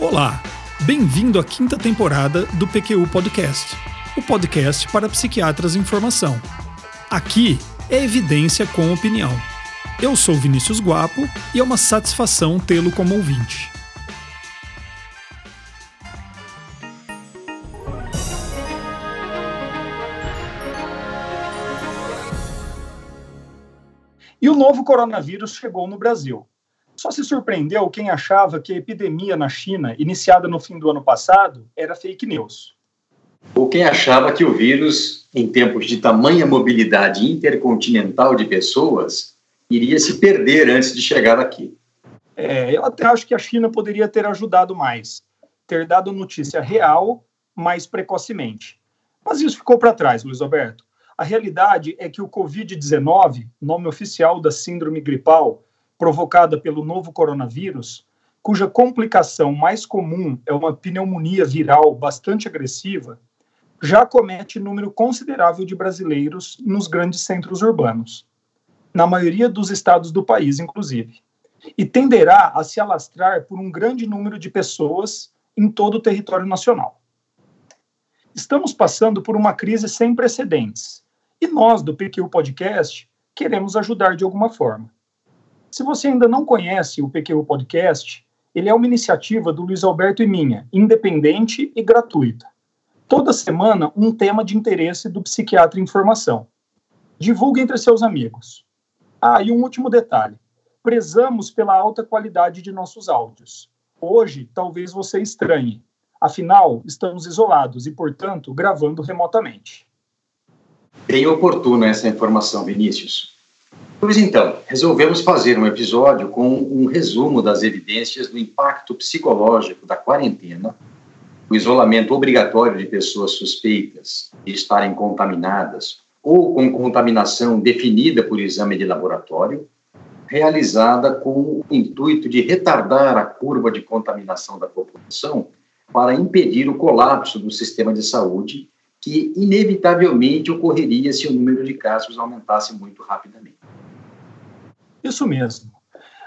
Olá, bem-vindo à quinta temporada do PQU Podcast, o podcast para psiquiatras em formação. Aqui é evidência com opinião. Eu sou Vinícius Guapo e é uma satisfação tê-lo como ouvinte. E o novo coronavírus chegou no Brasil. Só se surpreendeu quem achava que a epidemia na China, iniciada no fim do ano passado, era fake news. Ou quem achava que o vírus, em tempos de tamanha mobilidade intercontinental de pessoas, iria se perder antes de chegar aqui. É, eu até acho que a China poderia ter ajudado mais, ter dado notícia real mais precocemente. Mas isso ficou para trás, Luiz Alberto. A realidade é que o Covid-19, nome oficial da síndrome gripal, provocada pelo novo coronavírus, cuja complicação mais comum é uma pneumonia viral bastante agressiva, já comete número considerável de brasileiros nos grandes centros urbanos, na maioria dos estados do país, inclusive, e tenderá a se alastrar por um grande número de pessoas em todo o território nacional. Estamos passando por uma crise sem precedentes e nós, do PQ Podcast, queremos ajudar de alguma forma. Se você ainda não conhece o PQ Podcast, ele é uma iniciativa do Luiz Alberto e minha, independente e gratuita. Toda semana, um tema de interesse do psiquiatra em formação. Divulgue entre seus amigos. Ah, e um último detalhe. Prezamos pela alta qualidade de nossos áudios. Hoje, talvez você estranhe. Afinal, estamos isolados e, portanto, gravando remotamente. Bem oportuna essa informação, Vinícius. Pois então, resolvemos fazer um episódio com um resumo das evidências do impacto psicológico da quarentena, o isolamento obrigatório de pessoas suspeitas de estarem contaminadas ou com contaminação definida por exame de laboratório, realizada com o intuito de retardar a curva de contaminação da população para impedir o colapso do sistema de saúde, que inevitavelmente ocorreria se o número de casos aumentasse muito rapidamente. Isso mesmo.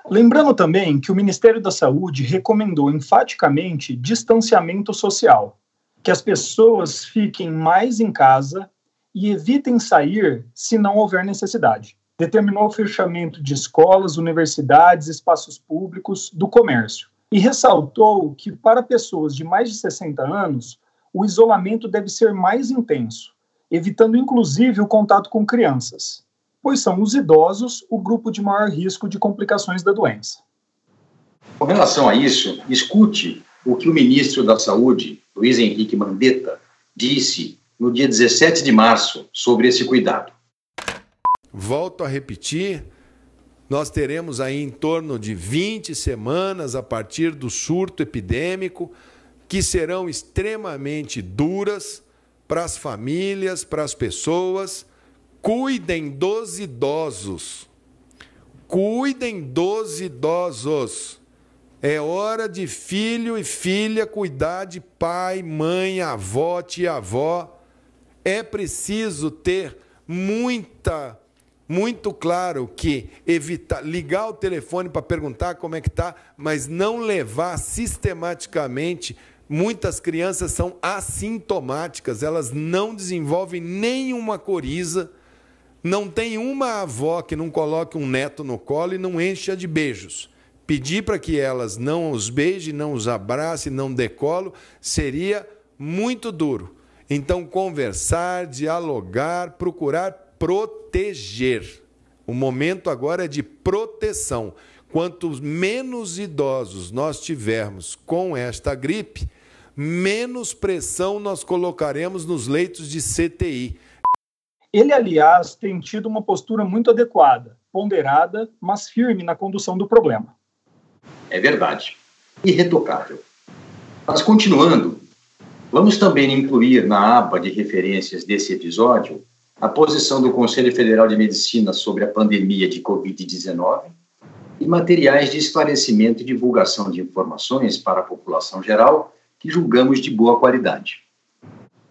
Lembrando também que o Ministério da Saúde recomendou enfaticamente distanciamento social, que as pessoas fiquem mais em casa e evitem sair se não houver necessidade. Determinou o fechamento de escolas, universidades, espaços públicos, do comércio. E ressaltou que, para pessoas de mais de 60 anos, o isolamento deve ser mais intenso, evitando inclusive o contato com crianças pois são os idosos o grupo de maior risco de complicações da doença. Com relação a isso, escute o que o ministro da Saúde, Luiz Henrique Mandetta, disse no dia 17 de março sobre esse cuidado. Volto a repetir, nós teremos aí em torno de 20 semanas a partir do surto epidêmico que serão extremamente duras para as famílias, para as pessoas Cuidem dos idosos. Cuidem dos idosos. É hora de filho e filha cuidar de pai, mãe, avó, tia-avó. É preciso ter muita muito claro que evitar ligar o telefone para perguntar como é que tá, mas não levar sistematicamente. Muitas crianças são assintomáticas, elas não desenvolvem nenhuma coriza não tem uma avó que não coloque um neto no colo e não encha de beijos. Pedir para que elas não os beijem, não os abracem, não decolo, seria muito duro. Então, conversar, dialogar, procurar proteger. O momento agora é de proteção. Quanto menos idosos nós tivermos com esta gripe, menos pressão nós colocaremos nos leitos de CTI ele, aliás, tem tido uma postura muito adequada, ponderada, mas firme na condução do problema. É verdade. Irretocável. Mas, continuando, vamos também incluir na aba de referências desse episódio a posição do Conselho Federal de Medicina sobre a pandemia de Covid-19 e materiais de esclarecimento e divulgação de informações para a população geral que julgamos de boa qualidade.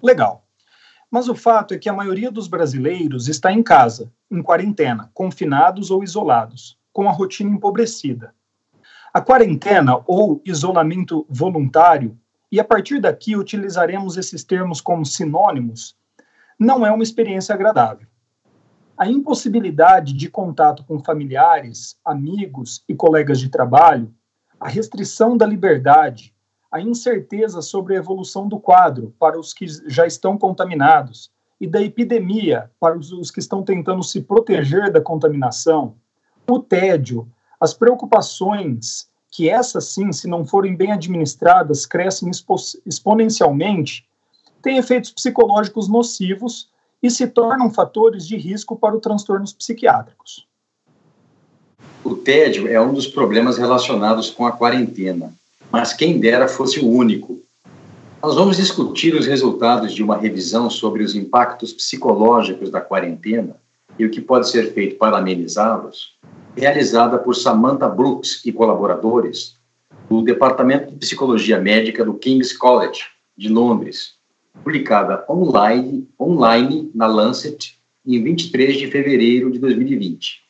Legal. Mas o fato é que a maioria dos brasileiros está em casa, em quarentena, confinados ou isolados, com a rotina empobrecida. A quarentena ou isolamento voluntário, e a partir daqui utilizaremos esses termos como sinônimos, não é uma experiência agradável. A impossibilidade de contato com familiares, amigos e colegas de trabalho, a restrição da liberdade, a incerteza sobre a evolução do quadro para os que já estão contaminados e da epidemia para os que estão tentando se proteger da contaminação, o tédio, as preocupações, que essas sim, se não forem bem administradas, crescem expo exponencialmente, têm efeitos psicológicos nocivos e se tornam fatores de risco para os transtornos psiquiátricos. O tédio é um dos problemas relacionados com a quarentena, mas quem dera fosse o único. Nós vamos discutir os resultados de uma revisão sobre os impactos psicológicos da quarentena e o que pode ser feito para amenizá-los, realizada por Samantha Brooks e colaboradores do Departamento de Psicologia Médica do King's College, de Londres, publicada online, online na Lancet em 23 de fevereiro de 2020.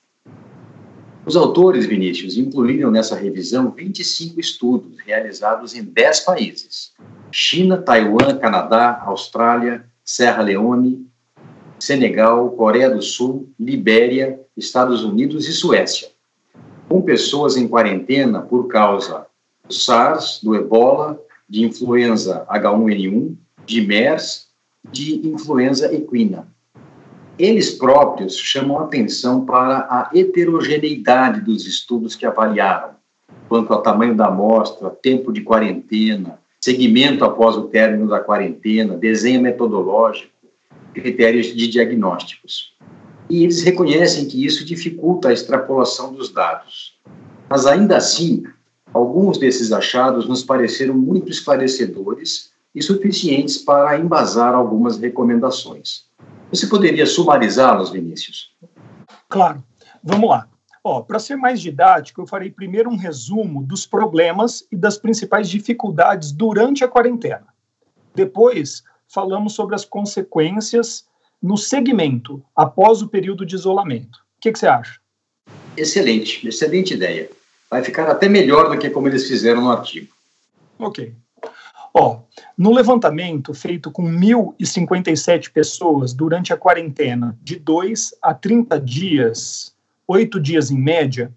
Os autores, Vinícius, incluíram nessa revisão 25 estudos realizados em 10 países: China, Taiwan, Canadá, Austrália, Serra Leone, Senegal, Coreia do Sul, Libéria, Estados Unidos e Suécia, com pessoas em quarentena por causa do SARS, do Ebola, de influenza H1N1, de MERS, de influenza equina. Eles próprios chamam atenção para a heterogeneidade dos estudos que avaliaram, quanto ao tamanho da amostra, tempo de quarentena, segmento após o término da quarentena, desenho metodológico, critérios de diagnósticos. E eles reconhecem que isso dificulta a extrapolação dos dados. Mas ainda assim, alguns desses achados nos pareceram muito esclarecedores e suficientes para embasar algumas recomendações. Você poderia sumarizá-los, Vinícius? Claro. Vamos lá. Para ser mais didático, eu farei primeiro um resumo dos problemas e das principais dificuldades durante a quarentena. Depois, falamos sobre as consequências no segmento após o período de isolamento. O que, que você acha? Excelente, excelente ideia. Vai ficar até melhor do que como eles fizeram no artigo. Ok. Ó, no levantamento feito com 1.057 pessoas durante a quarentena de 2 a 30 dias, 8 dias em média,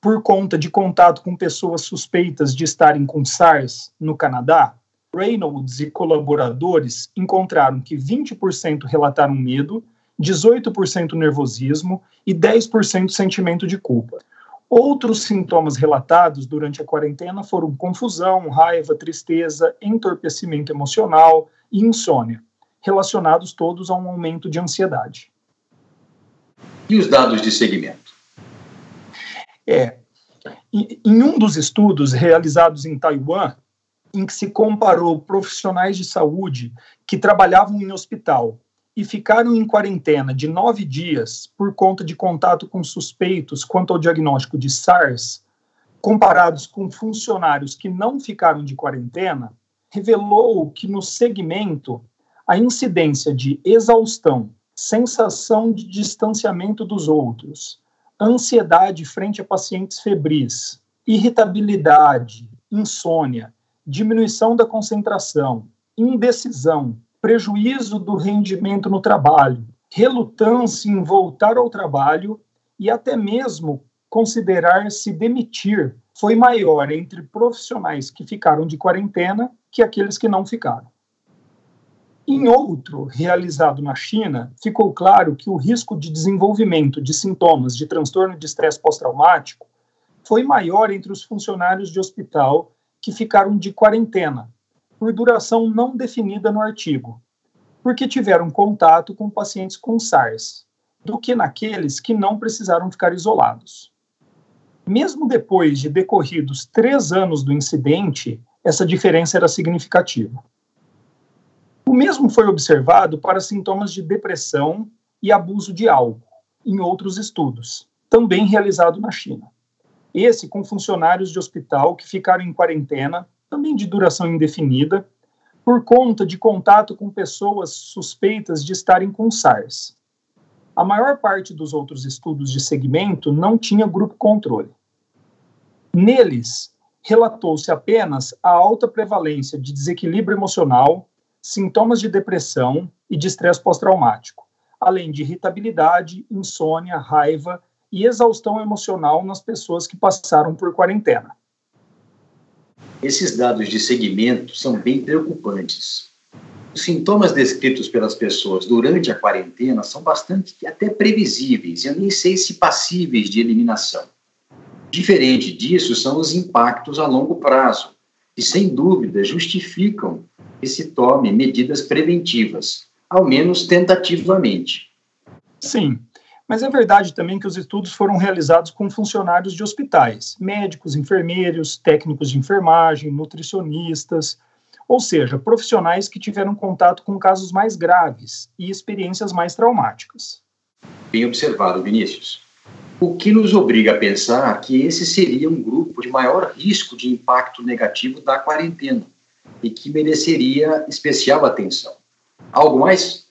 por conta de contato com pessoas suspeitas de estarem com SARS no Canadá, Reynolds e colaboradores encontraram que 20% relataram medo, 18% nervosismo e 10% sentimento de culpa. Outros sintomas relatados durante a quarentena foram confusão, raiva, tristeza, entorpecimento emocional e insônia, relacionados todos a um aumento de ansiedade. E os dados de segmento? É, em um dos estudos realizados em Taiwan, em que se comparou profissionais de saúde que trabalhavam em hospital e ficaram em quarentena de nove dias por conta de contato com suspeitos quanto ao diagnóstico de SARS, comparados com funcionários que não ficaram de quarentena, revelou que no segmento a incidência de exaustão, sensação de distanciamento dos outros, ansiedade frente a pacientes febris, irritabilidade, insônia, diminuição da concentração, indecisão, prejuízo do rendimento no trabalho, relutância em voltar ao trabalho e até mesmo considerar se demitir foi maior entre profissionais que ficaram de quarentena que aqueles que não ficaram. Em outro, realizado na China, ficou claro que o risco de desenvolvimento de sintomas de transtorno de estresse pós-traumático foi maior entre os funcionários de hospital que ficaram de quarentena, por duração não definida no artigo, porque tiveram contato com pacientes com SARS, do que naqueles que não precisaram ficar isolados. Mesmo depois de decorridos três anos do incidente, essa diferença era significativa. O mesmo foi observado para sintomas de depressão e abuso de álcool, em outros estudos, também realizado na China. Esse com funcionários de hospital que ficaram em quarentena também de duração indefinida, por conta de contato com pessoas suspeitas de estarem com SARS. A maior parte dos outros estudos de segmento não tinha grupo controle. Neles, relatou-se apenas a alta prevalência de desequilíbrio emocional, sintomas de depressão e de estresse pós-traumático, além de irritabilidade, insônia, raiva e exaustão emocional nas pessoas que passaram por quarentena. Esses dados de segmento são bem preocupantes. Os sintomas descritos pelas pessoas durante a quarentena são bastante até previsíveis, eu nem sei se passíveis de eliminação. Diferente disso são os impactos a longo prazo, que sem dúvida justificam que se tome medidas preventivas, ao menos tentativamente. Sim, mas é verdade também que os estudos foram realizados com funcionários de hospitais, médicos, enfermeiros, técnicos de enfermagem, nutricionistas, ou seja, profissionais que tiveram contato com casos mais graves e experiências mais traumáticas. Bem observado, Vinícius. O que nos obriga a pensar que esse seria um grupo de maior risco de impacto negativo da quarentena e que mereceria especial atenção. Algo mais?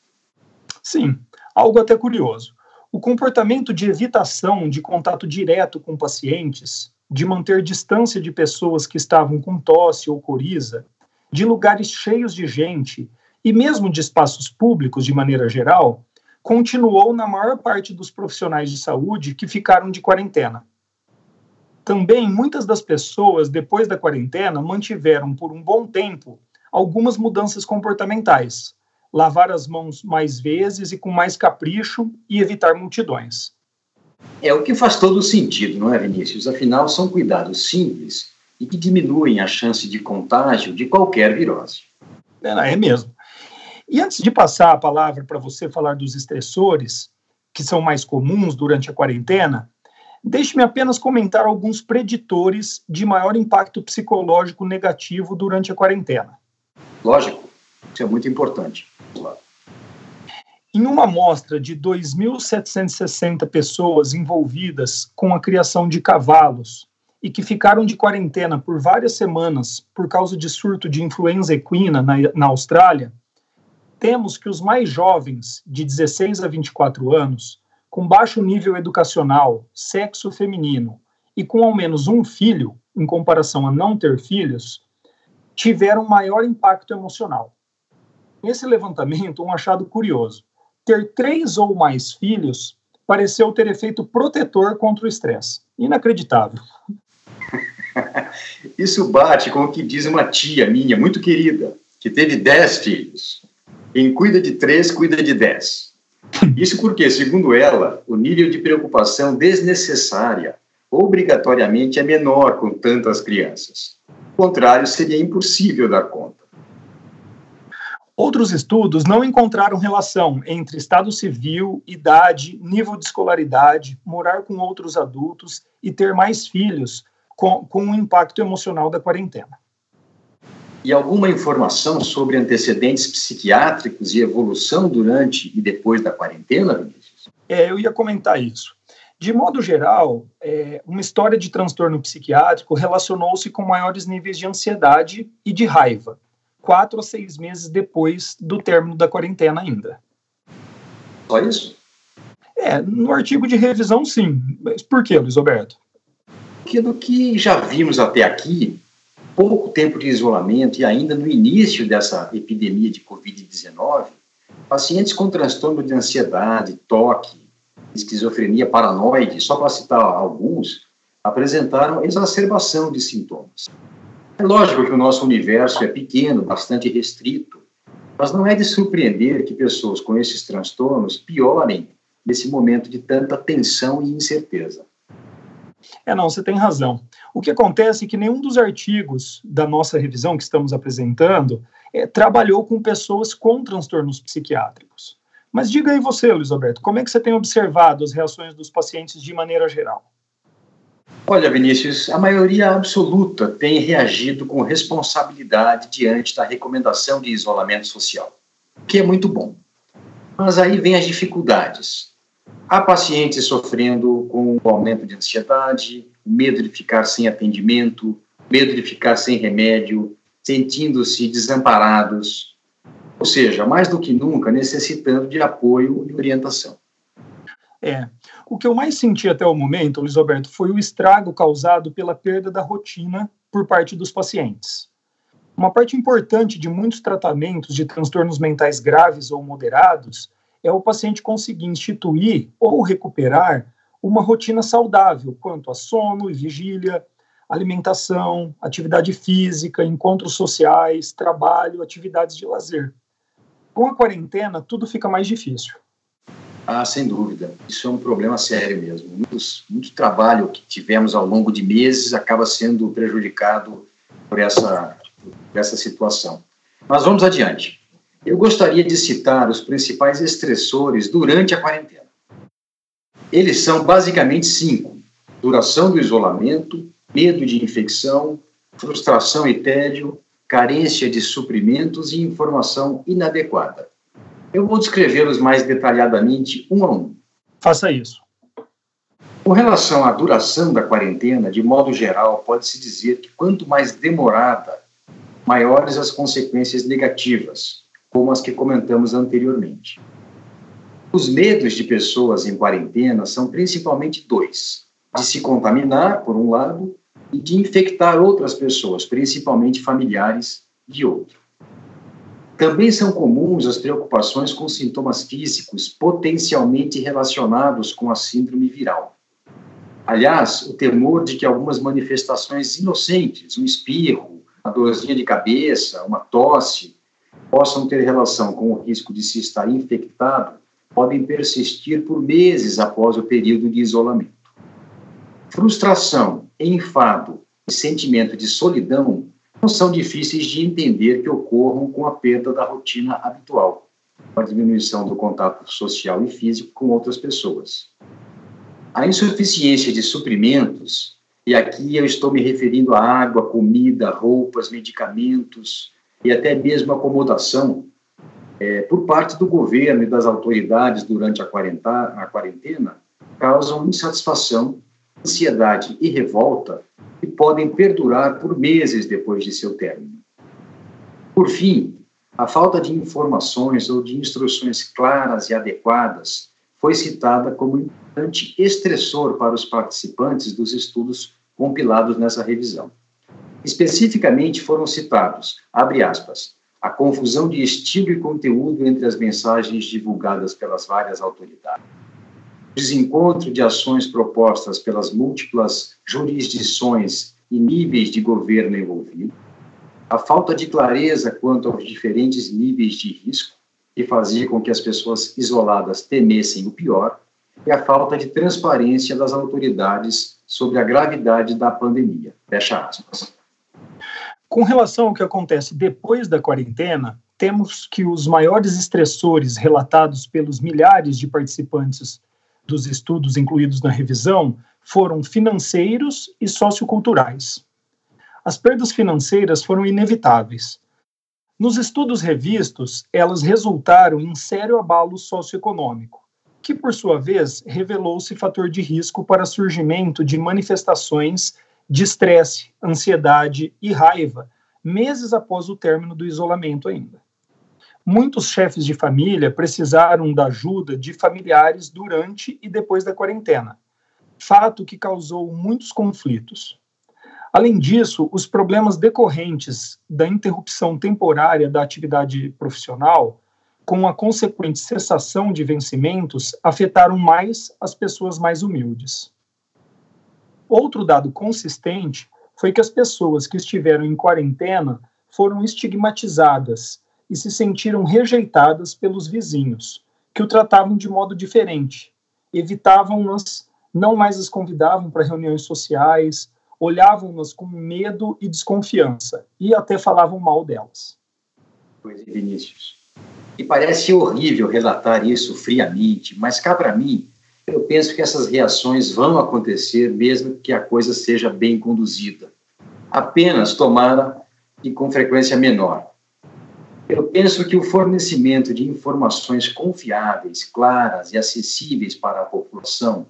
Sim, algo até curioso. O comportamento de evitação de contato direto com pacientes, de manter distância de pessoas que estavam com tosse ou coriza, de lugares cheios de gente e mesmo de espaços públicos de maneira geral, continuou na maior parte dos profissionais de saúde que ficaram de quarentena. Também muitas das pessoas, depois da quarentena, mantiveram por um bom tempo algumas mudanças comportamentais, lavar as mãos mais vezes e com mais capricho e evitar multidões. É o que faz todo sentido, não é, Vinícius? Afinal, são cuidados simples e que diminuem a chance de contágio de qualquer virose. É, é mesmo. E antes de passar a palavra para você falar dos estressores, que são mais comuns durante a quarentena, deixe-me apenas comentar alguns preditores de maior impacto psicológico negativo durante a quarentena. Lógico, isso é muito importante. Em uma amostra de 2.760 pessoas envolvidas com a criação de cavalos e que ficaram de quarentena por várias semanas por causa de surto de influenza equina na, na Austrália, temos que os mais jovens, de 16 a 24 anos, com baixo nível educacional, sexo feminino e com ao menos um filho, em comparação a não ter filhos, tiveram maior impacto emocional. Nesse levantamento, um achado curioso: ter três ou mais filhos pareceu ter efeito protetor contra o estresse. Inacreditável. Isso bate com o que diz uma tia minha, muito querida, que teve dez filhos. Quem cuida de três, cuida de dez. Isso porque, segundo ela, o nível de preocupação desnecessária obrigatoriamente é menor com tantas crianças. O contrário seria impossível dar conta. Outros estudos não encontraram relação entre estado civil, idade, nível de escolaridade, morar com outros adultos e ter mais filhos com, com o impacto emocional da quarentena. E alguma informação sobre antecedentes psiquiátricos e evolução durante e depois da quarentena, Vinícius? É, eu ia comentar isso. De modo geral, é, uma história de transtorno psiquiátrico relacionou-se com maiores níveis de ansiedade e de raiva, quatro ou seis meses depois do término da quarentena ainda. Só isso? É, no artigo de revisão, sim. Mas por que, Luiz Alberto? Porque do que já vimos até aqui, pouco tempo de isolamento e ainda no início dessa epidemia de Covid-19, pacientes com transtorno de ansiedade, toque, esquizofrenia paranoide, só para citar alguns, apresentaram exacerbação de sintomas. É lógico que o nosso universo é pequeno, bastante restrito, mas não é de surpreender que pessoas com esses transtornos piorem nesse momento de tanta tensão e incerteza. É, não, você tem razão. O que acontece é que nenhum dos artigos da nossa revisão que estamos apresentando é, trabalhou com pessoas com transtornos psiquiátricos. Mas diga aí você, Luiz Alberto, como é que você tem observado as reações dos pacientes de maneira geral? Olha, Vinícius, a maioria absoluta tem reagido com responsabilidade diante da recomendação de isolamento social, que é muito bom. Mas aí vem as dificuldades. Há pacientes sofrendo com o aumento de ansiedade, medo de ficar sem atendimento, medo de ficar sem remédio, sentindo-se desamparados, ou seja, mais do que nunca necessitando de apoio e orientação. É. O que eu mais senti até o momento, Luiz Alberto, foi o estrago causado pela perda da rotina por parte dos pacientes. Uma parte importante de muitos tratamentos de transtornos mentais graves ou moderados é o paciente conseguir instituir ou recuperar uma rotina saudável quanto a sono e vigília, alimentação, atividade física, encontros sociais, trabalho, atividades de lazer. Com a quarentena, tudo fica mais difícil. Ah, sem dúvida. Isso é um problema sério mesmo. Muito trabalho que tivemos ao longo de meses acaba sendo prejudicado por essa, por essa situação. Mas vamos adiante. Eu gostaria de citar os principais estressores durante a quarentena. Eles são basicamente cinco: duração do isolamento, medo de infecção, frustração e tédio, carência de suprimentos e informação inadequada. Eu vou descrevê-los mais detalhadamente um a um. Faça isso. Com relação à duração da quarentena, de modo geral, pode-se dizer que quanto mais demorada, maiores as consequências negativas, como as que comentamos anteriormente. Os medos de pessoas em quarentena são principalmente dois: de se contaminar, por um lado, e de infectar outras pessoas, principalmente familiares, de outro. Também são comuns as preocupações com sintomas físicos potencialmente relacionados com a síndrome viral. Aliás, o temor de que algumas manifestações inocentes, um espirro, uma dorzinha de cabeça, uma tosse, possam ter relação com o risco de se estar infectado, podem persistir por meses após o período de isolamento. Frustração, enfado e sentimento de solidão não são difíceis de entender que ocorram com a perda da rotina habitual, com a diminuição do contato social e físico com outras pessoas. A insuficiência de suprimentos, e aqui eu estou me referindo a água, comida, roupas, medicamentos e até mesmo acomodação, é, por parte do governo e das autoridades durante a quarentena, a quarentena causam insatisfação, ansiedade e revolta que podem perdurar por meses depois de seu término. Por fim, a falta de informações ou de instruções claras e adequadas foi citada como importante estressor para os participantes dos estudos compilados nessa revisão. Especificamente foram citados, abre aspas, a confusão de estilo e conteúdo entre as mensagens divulgadas pelas várias autoridades, desencontro de ações propostas pelas múltiplas jurisdições e níveis de governo envolvido, a falta de clareza quanto aos diferentes níveis de risco, que fazia com que as pessoas isoladas temessem o pior, e a falta de transparência das autoridades sobre a gravidade da pandemia. Fecha aspas. Com relação ao que acontece depois da quarentena, temos que os maiores estressores relatados pelos milhares de participantes dos estudos incluídos na revisão foram financeiros e socioculturais. As perdas financeiras foram inevitáveis. Nos estudos revistos, elas resultaram em sério abalo socioeconômico, que, por sua vez, revelou-se fator de risco para surgimento de manifestações de estresse, ansiedade e raiva, meses após o término do isolamento ainda. Muitos chefes de família precisaram da ajuda de familiares durante e depois da quarentena, fato que causou muitos conflitos. Além disso, os problemas decorrentes da interrupção temporária da atividade profissional, com a consequente cessação de vencimentos, afetaram mais as pessoas mais humildes. Outro dado consistente foi que as pessoas que estiveram em quarentena foram estigmatizadas e se sentiram rejeitadas pelos vizinhos, que o tratavam de modo diferente, evitavam-nas, não mais as convidavam para reuniões sociais, olhavam-nas com medo e desconfiança e até falavam mal delas. Pois é, Vinícius. E parece horrível relatar isso friamente, mas cá para mim, eu penso que essas reações vão acontecer mesmo que a coisa seja bem conduzida. Apenas tomara e com frequência menor. Eu penso que o fornecimento de informações confiáveis, claras e acessíveis para a população,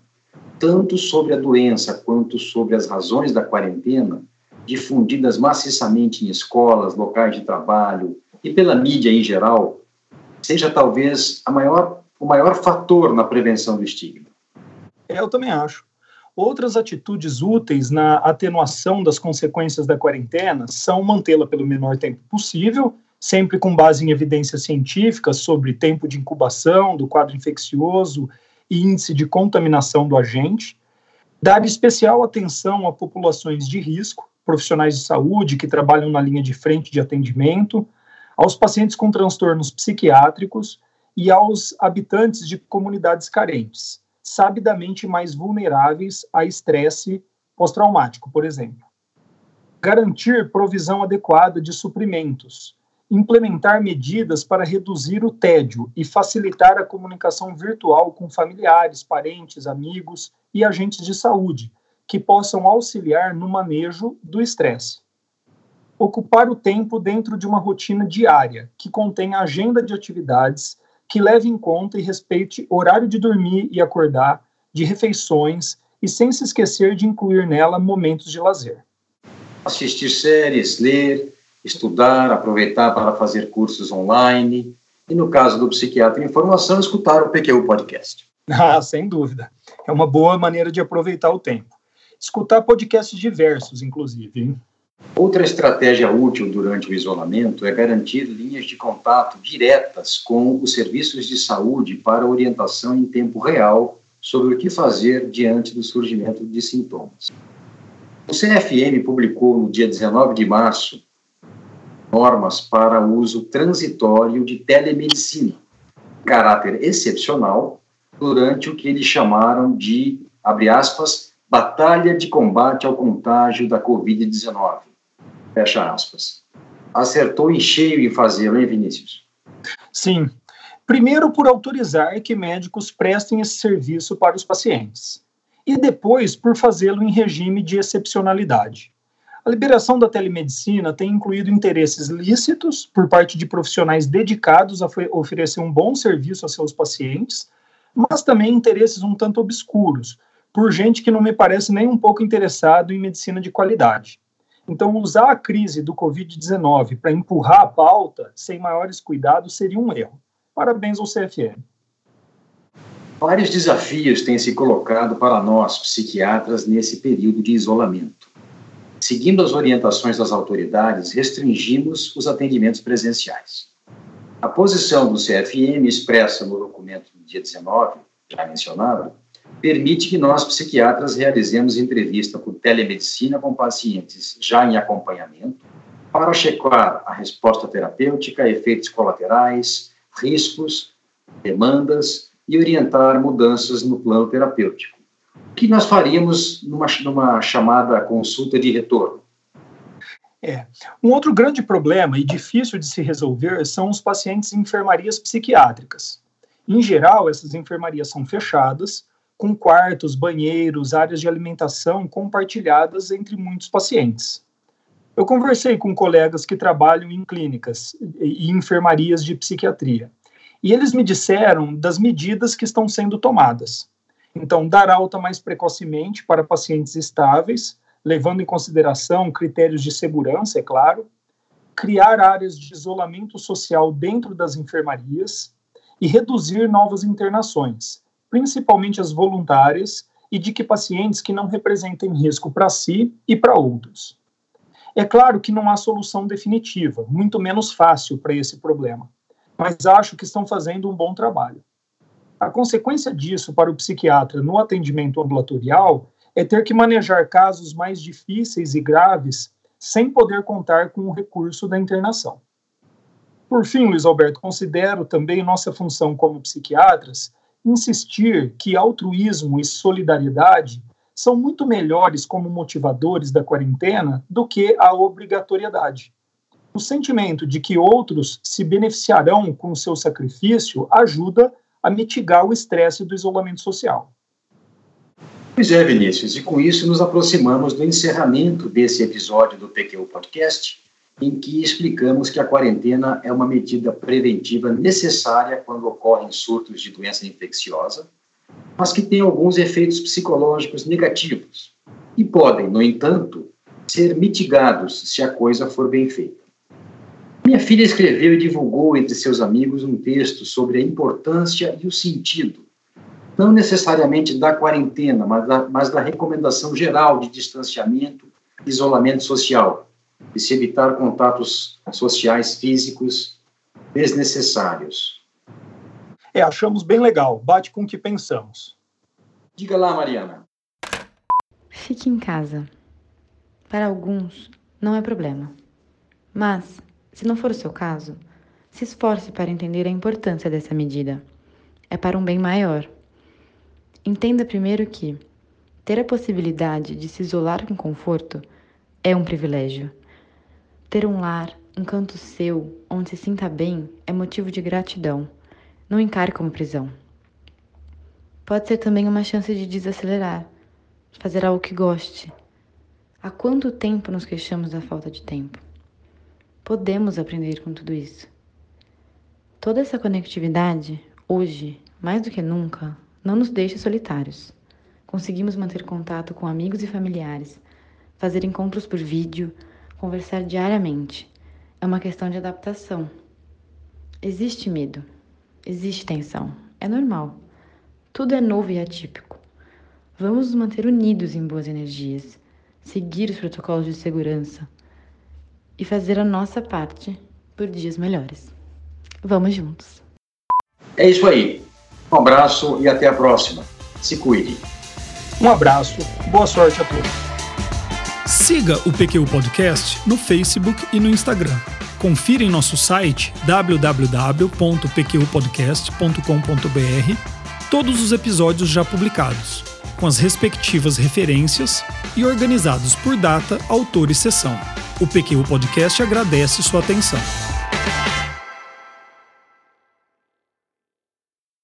tanto sobre a doença quanto sobre as razões da quarentena, difundidas maciçamente em escolas, locais de trabalho e pela mídia em geral, seja talvez maior, o maior fator na prevenção do estigma. É, eu também acho. Outras atitudes úteis na atenuação das consequências da quarentena são mantê-la pelo menor tempo possível, sempre com base em evidências científicas sobre tempo de incubação do quadro infeccioso e índice de contaminação do agente, dar especial atenção a populações de risco, profissionais de saúde que trabalham na linha de frente de atendimento, aos pacientes com transtornos psiquiátricos e aos habitantes de comunidades carentes sabidamente mais vulneráveis a estresse pós-traumático, por exemplo. Garantir provisão adequada de suprimentos, implementar medidas para reduzir o tédio e facilitar a comunicação virtual com familiares, parentes, amigos e agentes de saúde, que possam auxiliar no manejo do estresse. Ocupar o tempo dentro de uma rotina diária, que contenha agenda de atividades que leve em conta e respeite horário de dormir e acordar, de refeições e sem se esquecer de incluir nela momentos de lazer. Assistir séries, ler, estudar, aproveitar para fazer cursos online e, no caso do psiquiatra em formação, escutar o PQ Podcast. Ah, sem dúvida. É uma boa maneira de aproveitar o tempo. Escutar podcasts diversos, inclusive. Hein? Outra estratégia útil durante o isolamento é garantir linhas de contato diretas com os serviços de saúde para orientação em tempo real sobre o que fazer diante do surgimento de sintomas. O CFM publicou no dia 19 de março normas para uso transitório de telemedicina, caráter excepcional, durante o que eles chamaram de, abre aspas, batalha de combate ao contágio da Covid-19 Fecha aspas. Acertou em cheio em fazê-lo, hein, Vinícius? Sim. Primeiro, por autorizar que médicos prestem esse serviço para os pacientes. E depois, por fazê-lo em regime de excepcionalidade. A liberação da telemedicina tem incluído interesses lícitos por parte de profissionais dedicados a oferecer um bom serviço a seus pacientes, mas também interesses um tanto obscuros, por gente que não me parece nem um pouco interessado em medicina de qualidade. Então, usar a crise do Covid-19 para empurrar a pauta sem maiores cuidados seria um erro. Parabéns ao CFM. Vários desafios têm se colocado para nós, psiquiatras, nesse período de isolamento. Seguindo as orientações das autoridades, restringimos os atendimentos presenciais. A posição do CFM, expressa no documento do dia 19, já mencionado, permite que nós, psiquiatras, realizemos entrevista por telemedicina com pacientes já em acompanhamento, para checar a resposta terapêutica, efeitos colaterais, riscos, demandas e orientar mudanças no plano terapêutico. Que nós faríamos numa, numa chamada consulta de retorno? É. Um outro grande problema e difícil de se resolver são os pacientes em enfermarias psiquiátricas. Em geral, essas enfermarias são fechadas, com quartos, banheiros, áreas de alimentação compartilhadas entre muitos pacientes. Eu conversei com colegas que trabalham em clínicas e enfermarias de psiquiatria, e eles me disseram das medidas que estão sendo tomadas. Então, dar alta mais precocemente para pacientes estáveis, levando em consideração critérios de segurança, é claro, criar áreas de isolamento social dentro das enfermarias e reduzir novas internações, principalmente as voluntárias, e de que pacientes que não representem risco para si e para outros. É claro que não há solução definitiva, muito menos fácil para esse problema, mas acho que estão fazendo um bom trabalho. A consequência disso para o psiquiatra no atendimento ambulatorial é ter que manejar casos mais difíceis e graves sem poder contar com o recurso da internação. Por fim, Luiz Alberto, considero também nossa função como psiquiatras insistir que altruísmo e solidariedade são muito melhores como motivadores da quarentena do que a obrigatoriedade. O sentimento de que outros se beneficiarão com o seu sacrifício ajuda a mitigar o estresse do isolamento social. Pois é, Vinícius, e com isso nos aproximamos do encerramento desse episódio do PQ Podcast em que explicamos que a quarentena é uma medida preventiva necessária quando ocorrem surtos de doença infecciosa, mas que tem alguns efeitos psicológicos negativos e podem, no entanto, ser mitigados se a coisa for bem feita. Minha filha escreveu e divulgou entre seus amigos um texto sobre a importância e o sentido não necessariamente da quarentena, mas da, mas da recomendação geral de distanciamento e isolamento social, e se evitar contatos sociais físicos desnecessários. É, achamos bem legal, bate com o que pensamos. Diga lá, Mariana. Fique em casa. Para alguns, não é problema. Mas, se não for o seu caso, se esforce para entender a importância dessa medida. É para um bem maior. Entenda primeiro que ter a possibilidade de se isolar com conforto é um privilégio. Ter um lar, um canto seu, onde se sinta bem, é motivo de gratidão. Não encare como prisão. Pode ser também uma chance de desacelerar fazer algo que goste. Há quanto tempo nos queixamos da falta de tempo? Podemos aprender com tudo isso. Toda essa conectividade, hoje, mais do que nunca, não nos deixa solitários. Conseguimos manter contato com amigos e familiares, fazer encontros por vídeo, conversar diariamente. É uma questão de adaptação. Existe medo, existe tensão, é normal. Tudo é novo e atípico. Vamos nos manter unidos em boas energias, seguir os protocolos de segurança e fazer a nossa parte por dias melhores. Vamos juntos. É isso aí. Um abraço e até a próxima. Se cuide. Um abraço, boa sorte a todos. Siga o PQ Podcast no Facebook e no Instagram. Confira em nosso site www.pqpodcast.com.br todos os episódios já publicados com as respectivas referências e organizados por data, autor e sessão. O PQ Podcast agradece sua atenção.